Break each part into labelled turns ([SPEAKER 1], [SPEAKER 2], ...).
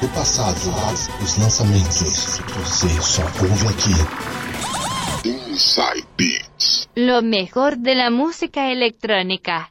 [SPEAKER 1] do passado, os lançamentos. Você só ouve aqui. Inside Beats.
[SPEAKER 2] Lo mejor de la música electrónica.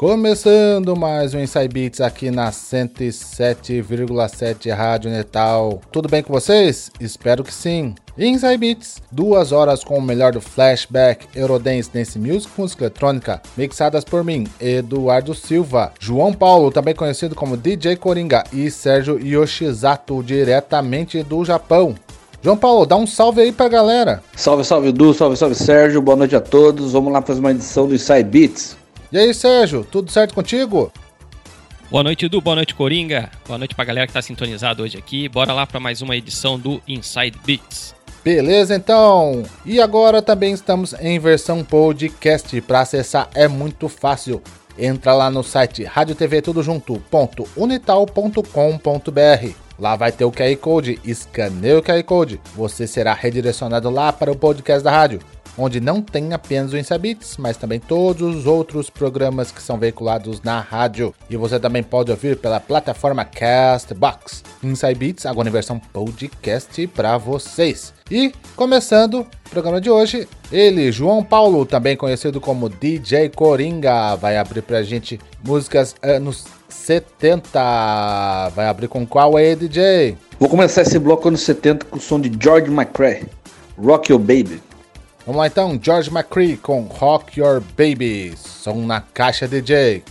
[SPEAKER 3] Começando mais um Inside Beats aqui na 107,7 Rádio Netal. Tudo bem com vocês? Espero que sim. Inside Beats, duas horas com o melhor do flashback, Eurodance Dance Music, música eletrônica, mixadas por mim, Eduardo Silva, João Paulo, também conhecido como DJ Coringa, e Sérgio Yoshizato, diretamente do Japão. João Paulo, dá um salve aí pra galera.
[SPEAKER 4] Salve, salve, Du, salve, salve, Sérgio, boa noite a todos. Vamos lá fazer uma edição do Inside Beats.
[SPEAKER 3] E aí, Sérgio, tudo certo contigo?
[SPEAKER 5] Boa noite, Edu. Boa noite, Coringa. Boa noite pra galera que tá sintonizado hoje aqui. Bora lá para mais uma edição do Inside Beats.
[SPEAKER 3] Beleza, então. E agora também estamos em versão podcast. Para acessar é muito fácil. Entra lá no site Rádio TV Tudo Junto.unital.com.br. Lá vai ter o QR Code. Escaneie o QR Code. Você será redirecionado lá para o podcast da rádio onde não tem apenas o Insabits, mas também todos os outros programas que são veiculados na rádio. E você também pode ouvir pela plataforma Castbox. Inside Beats, agora em versão podcast para vocês. E começando o programa de hoje, ele, João Paulo, também conhecido como DJ Coringa, vai abrir pra gente músicas anos 70. Vai abrir com qual aí, DJ?
[SPEAKER 4] Vou começar esse bloco anos 70 com o som de George McCrae, Rock Your Baby.
[SPEAKER 3] Vamos lá então, George McCree com Rock Your Baby, som na caixa DJ.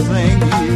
[SPEAKER 6] Thing,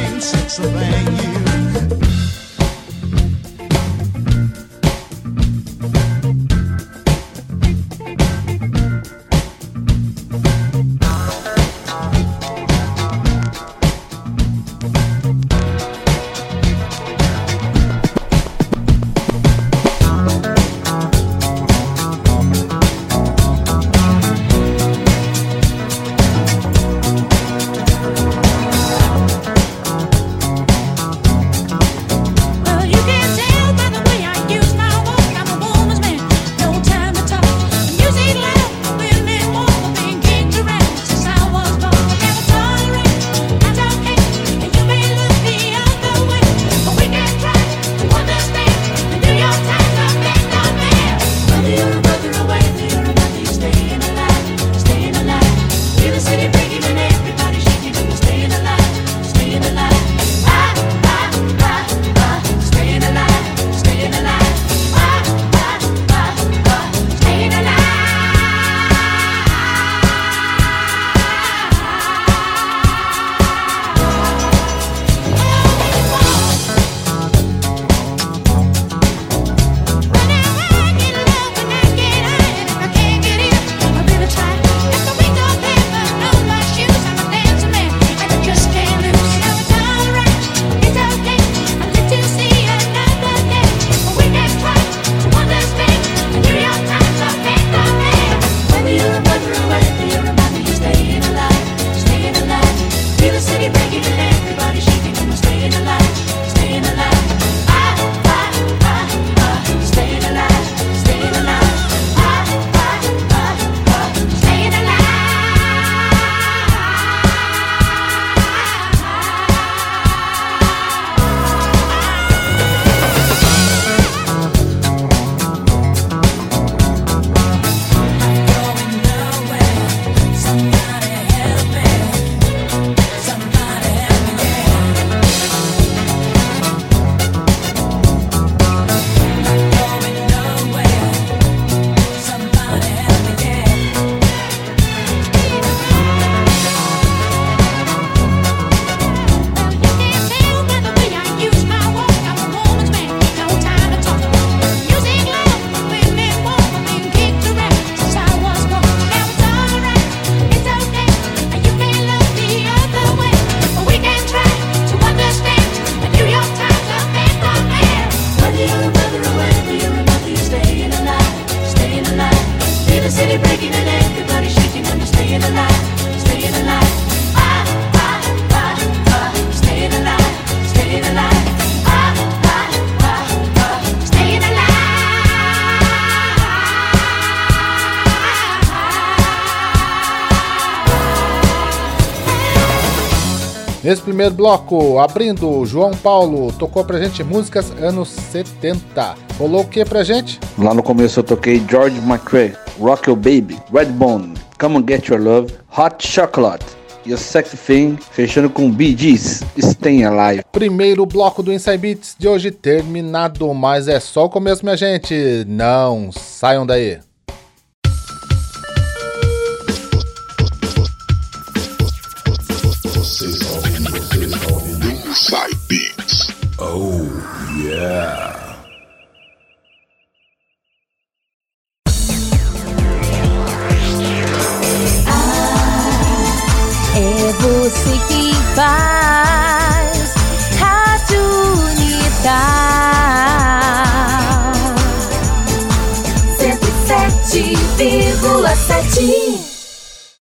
[SPEAKER 6] train sits a you.
[SPEAKER 3] Nesse primeiro bloco, abrindo, João Paulo tocou pra gente músicas anos 70. Rolou o que pra gente?
[SPEAKER 4] Lá no começo eu toquei George McRae, Rock Your Baby, Redbone, Come and Get Your Love, Hot Chocolate e o Sexy Thing, fechando com Bee Gees, Stay Alive.
[SPEAKER 3] Primeiro bloco do Inside Beats de hoje terminado, mas é só o começo, minha gente. Não saiam daí.